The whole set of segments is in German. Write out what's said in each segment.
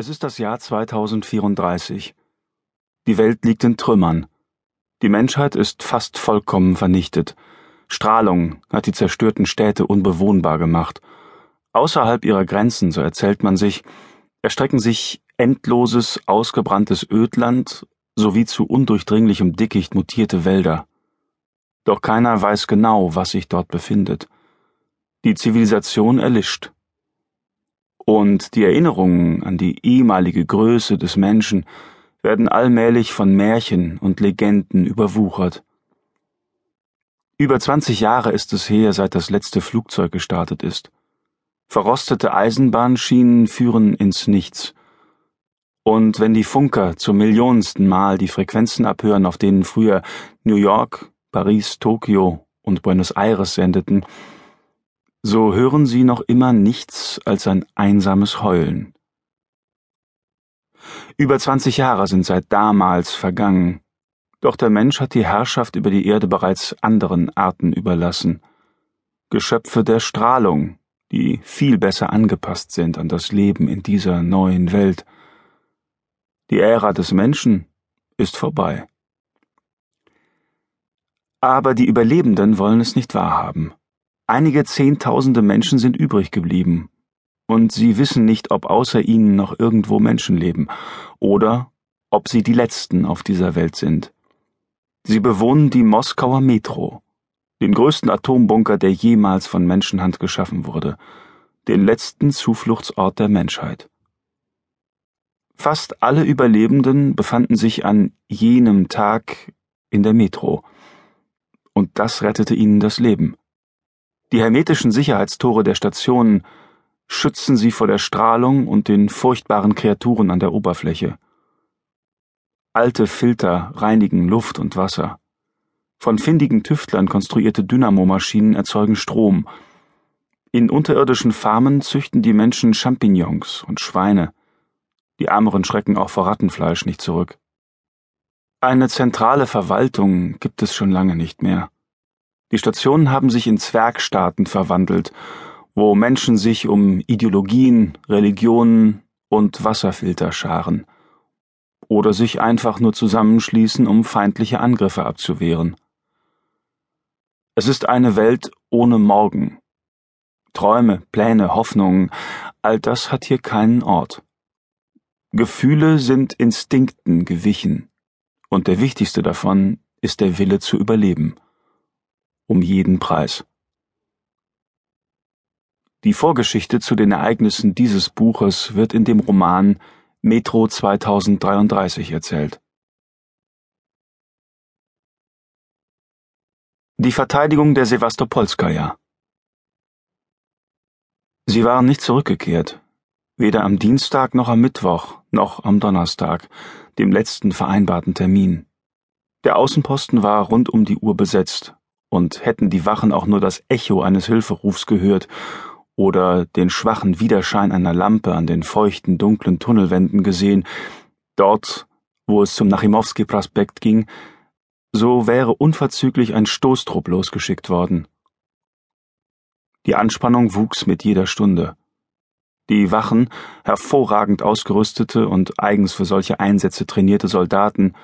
Es ist das Jahr 2034. Die Welt liegt in Trümmern. Die Menschheit ist fast vollkommen vernichtet. Strahlung hat die zerstörten Städte unbewohnbar gemacht. Außerhalb ihrer Grenzen, so erzählt man sich, erstrecken sich endloses, ausgebranntes Ödland sowie zu undurchdringlichem Dickicht mutierte Wälder. Doch keiner weiß genau, was sich dort befindet. Die Zivilisation erlischt und die Erinnerungen an die ehemalige Größe des Menschen werden allmählich von Märchen und Legenden überwuchert. Über 20 Jahre ist es her, seit das letzte Flugzeug gestartet ist. Verrostete Eisenbahnschienen führen ins Nichts. Und wenn die Funker zum millionensten Mal die Frequenzen abhören, auf denen früher New York, Paris, Tokio und Buenos Aires sendeten, so hören sie noch immer nichts als ein einsames Heulen. Über zwanzig Jahre sind seit damals vergangen, doch der Mensch hat die Herrschaft über die Erde bereits anderen Arten überlassen. Geschöpfe der Strahlung, die viel besser angepasst sind an das Leben in dieser neuen Welt. Die Ära des Menschen ist vorbei. Aber die Überlebenden wollen es nicht wahrhaben. Einige Zehntausende Menschen sind übrig geblieben, und sie wissen nicht, ob außer ihnen noch irgendwo Menschen leben, oder ob sie die Letzten auf dieser Welt sind. Sie bewohnen die Moskauer Metro, den größten Atombunker, der jemals von Menschenhand geschaffen wurde, den letzten Zufluchtsort der Menschheit. Fast alle Überlebenden befanden sich an jenem Tag in der Metro, und das rettete ihnen das Leben. Die hermetischen Sicherheitstore der Stationen schützen sie vor der Strahlung und den furchtbaren Kreaturen an der Oberfläche. Alte Filter reinigen Luft und Wasser. Von findigen Tüftlern konstruierte Dynamomaschinen erzeugen Strom. In unterirdischen Farmen züchten die Menschen Champignons und Schweine. Die Ärmeren schrecken auch vor Rattenfleisch nicht zurück. Eine zentrale Verwaltung gibt es schon lange nicht mehr. Die Stationen haben sich in Zwergstaaten verwandelt, wo Menschen sich um Ideologien, Religionen und Wasserfilter scharen. Oder sich einfach nur zusammenschließen, um feindliche Angriffe abzuwehren. Es ist eine Welt ohne Morgen. Träume, Pläne, Hoffnungen, all das hat hier keinen Ort. Gefühle sind Instinkten gewichen, und der wichtigste davon ist der Wille zu überleben um jeden Preis. Die Vorgeschichte zu den Ereignissen dieses Buches wird in dem Roman Metro 2033 erzählt. Die Verteidigung der Sevastopolskaja. Sie waren nicht zurückgekehrt, weder am Dienstag noch am Mittwoch noch am Donnerstag, dem letzten vereinbarten Termin. Der Außenposten war rund um die Uhr besetzt und hätten die Wachen auch nur das Echo eines Hilferufs gehört oder den schwachen Widerschein einer Lampe an den feuchten, dunklen Tunnelwänden gesehen, dort, wo es zum Nachimowski-Prospekt ging, so wäre unverzüglich ein Stoßtrupp losgeschickt worden. Die Anspannung wuchs mit jeder Stunde. Die Wachen, hervorragend ausgerüstete und eigens für solche Einsätze trainierte Soldaten,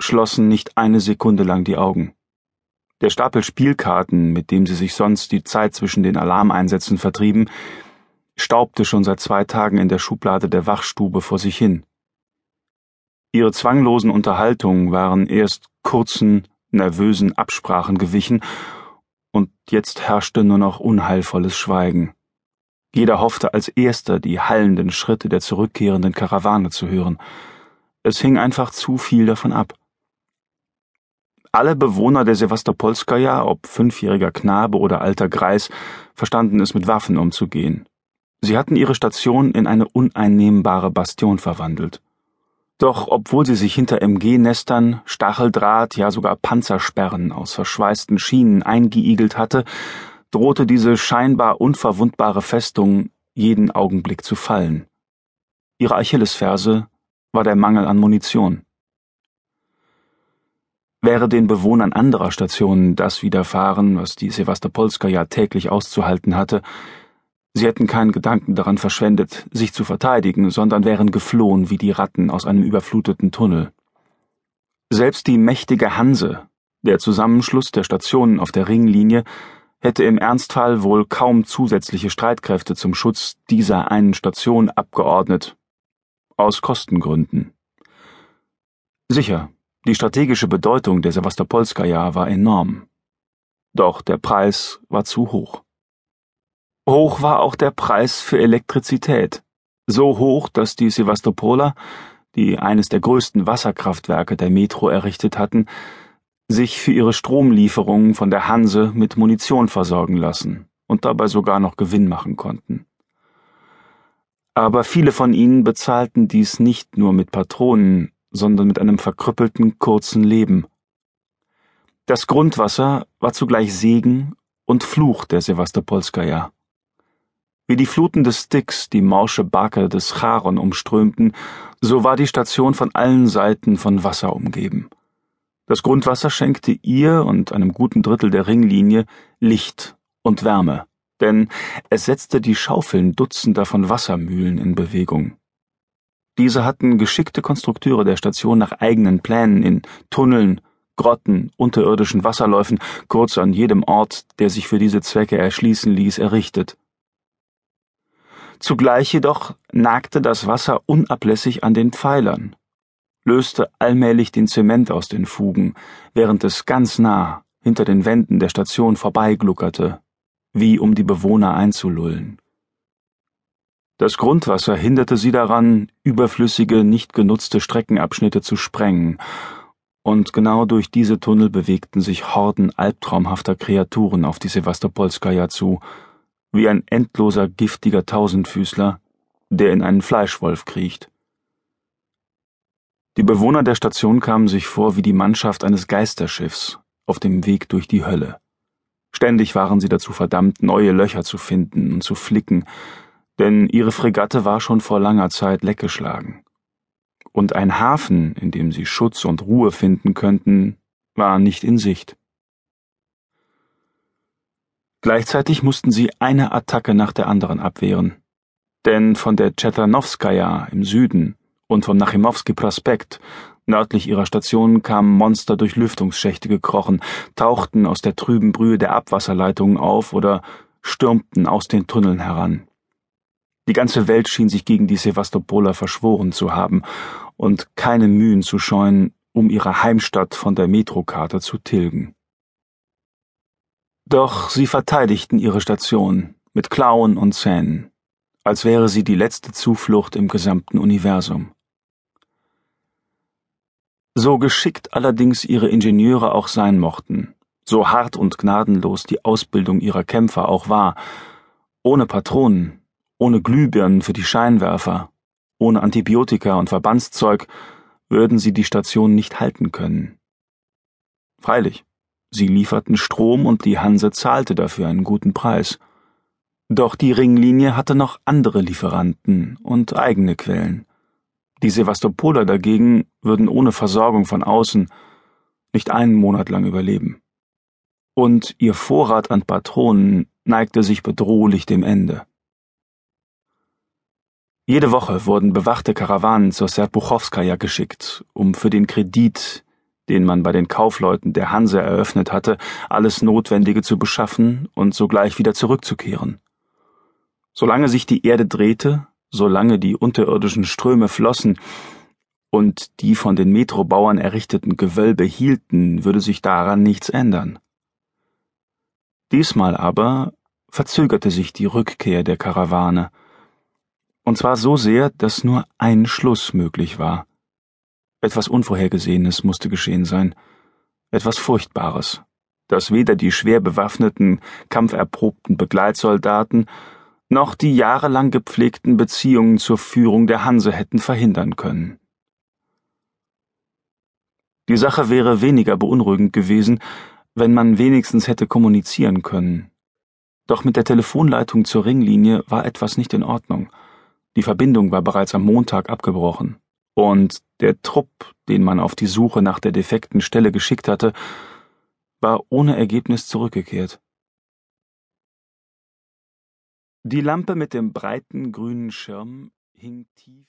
schlossen nicht eine Sekunde lang die Augen. Der Stapel Spielkarten, mit dem sie sich sonst die Zeit zwischen den Alarmeinsätzen vertrieben, staubte schon seit zwei Tagen in der Schublade der Wachstube vor sich hin. Ihre zwanglosen Unterhaltungen waren erst kurzen, nervösen Absprachen gewichen, und jetzt herrschte nur noch unheilvolles Schweigen. Jeder hoffte als erster die hallenden Schritte der zurückkehrenden Karawane zu hören. Es hing einfach zu viel davon ab. Alle Bewohner der Sewastopolskaja, ob fünfjähriger Knabe oder alter Greis, verstanden es mit Waffen umzugehen. Sie hatten ihre Station in eine uneinnehmbare Bastion verwandelt. Doch obwohl sie sich hinter MG-Nestern, Stacheldraht, ja sogar Panzersperren aus verschweißten Schienen eingeigelt hatte, drohte diese scheinbar unverwundbare Festung jeden Augenblick zu fallen. Ihre Achillesferse war der Mangel an Munition. Wäre den Bewohnern anderer Stationen das widerfahren, was die Sewastopolska ja täglich auszuhalten hatte, Sie hätten keinen Gedanken daran verschwendet, sich zu verteidigen, sondern wären geflohen wie die Ratten aus einem überfluteten Tunnel. Selbst die mächtige Hanse, der Zusammenschluss der Stationen auf der Ringlinie, hätte im Ernstfall wohl kaum zusätzliche Streitkräfte zum Schutz dieser einen Station abgeordnet. Aus Kostengründen. Sicher, die strategische Bedeutung der Sevastopolskaja war enorm. Doch der Preis war zu hoch. Hoch war auch der Preis für Elektrizität. So hoch, dass die Sevastopoler, die eines der größten Wasserkraftwerke der Metro errichtet hatten, sich für ihre Stromlieferungen von der Hanse mit Munition versorgen lassen und dabei sogar noch Gewinn machen konnten. Aber viele von ihnen bezahlten dies nicht nur mit Patronen, sondern mit einem verkrüppelten kurzen Leben. Das Grundwasser war zugleich Segen und Fluch der Sevastopolskaja. Wie die Fluten des Styx die morsche Barke des Charon umströmten, so war die Station von allen Seiten von Wasser umgeben. Das Grundwasser schenkte ihr und einem guten Drittel der Ringlinie Licht und Wärme, denn es setzte die Schaufeln Dutzender von Wassermühlen in Bewegung. Diese hatten geschickte Konstrukteure der Station nach eigenen Plänen in Tunneln, Grotten, unterirdischen Wasserläufen, kurz an jedem Ort, der sich für diese Zwecke erschließen ließ, errichtet. Zugleich jedoch nagte das Wasser unablässig an den Pfeilern, löste allmählich den Zement aus den Fugen, während es ganz nah hinter den Wänden der Station vorbeigluckerte, wie um die Bewohner einzulullen. Das Grundwasser hinderte sie daran, überflüssige, nicht genutzte Streckenabschnitte zu sprengen, und genau durch diese Tunnel bewegten sich Horden albtraumhafter Kreaturen auf die Sevastopolskaja zu, wie ein endloser giftiger Tausendfüßler, der in einen Fleischwolf kriecht. Die Bewohner der Station kamen sich vor wie die Mannschaft eines Geisterschiffs auf dem Weg durch die Hölle. Ständig waren sie dazu verdammt, neue Löcher zu finden und zu flicken, denn ihre Fregatte war schon vor langer Zeit leckgeschlagen. Und ein Hafen, in dem sie Schutz und Ruhe finden könnten, war nicht in Sicht. Gleichzeitig mussten sie eine Attacke nach der anderen abwehren. Denn von der Tschetlanowskaja im Süden und vom Nachimowski Prospekt nördlich ihrer Station kamen Monster durch Lüftungsschächte gekrochen, tauchten aus der trüben Brühe der Abwasserleitungen auf oder stürmten aus den Tunneln heran. Die ganze Welt schien sich gegen die Sevastopoler verschworen zu haben und keine Mühen zu scheuen, um ihre Heimstatt von der Metrokarte zu tilgen. Doch sie verteidigten ihre Station mit Klauen und Zähnen, als wäre sie die letzte Zuflucht im gesamten Universum. So geschickt allerdings ihre Ingenieure auch sein mochten, so hart und gnadenlos die Ausbildung ihrer Kämpfer auch war, ohne Patronen, ohne Glühbirnen für die Scheinwerfer, ohne Antibiotika und Verbandszeug würden sie die Station nicht halten können. Freilich, Sie lieferten Strom und die Hanse zahlte dafür einen guten Preis. Doch die Ringlinie hatte noch andere Lieferanten und eigene Quellen. Die Sevastopoler dagegen würden ohne Versorgung von außen nicht einen Monat lang überleben. Und ihr Vorrat an Patronen neigte sich bedrohlich dem Ende. Jede Woche wurden bewachte Karawanen zur Serpuchowskaja geschickt, um für den Kredit, den man bei den Kaufleuten der Hanse eröffnet hatte, alles Notwendige zu beschaffen und sogleich wieder zurückzukehren. Solange sich die Erde drehte, solange die unterirdischen Ströme flossen und die von den Metrobauern errichteten Gewölbe hielten, würde sich daran nichts ändern. Diesmal aber verzögerte sich die Rückkehr der Karawane, und zwar so sehr, dass nur ein Schluss möglich war. Etwas Unvorhergesehenes musste geschehen sein, etwas Furchtbares, das weder die schwer bewaffneten, kampferprobten Begleitsoldaten noch die jahrelang gepflegten Beziehungen zur Führung der Hanse hätten verhindern können. Die Sache wäre weniger beunruhigend gewesen, wenn man wenigstens hätte kommunizieren können. Doch mit der Telefonleitung zur Ringlinie war etwas nicht in Ordnung. Die Verbindung war bereits am Montag abgebrochen und der Trupp, den man auf die Suche nach der defekten Stelle geschickt hatte, war ohne Ergebnis zurückgekehrt. Die Lampe mit dem breiten grünen Schirm hing tief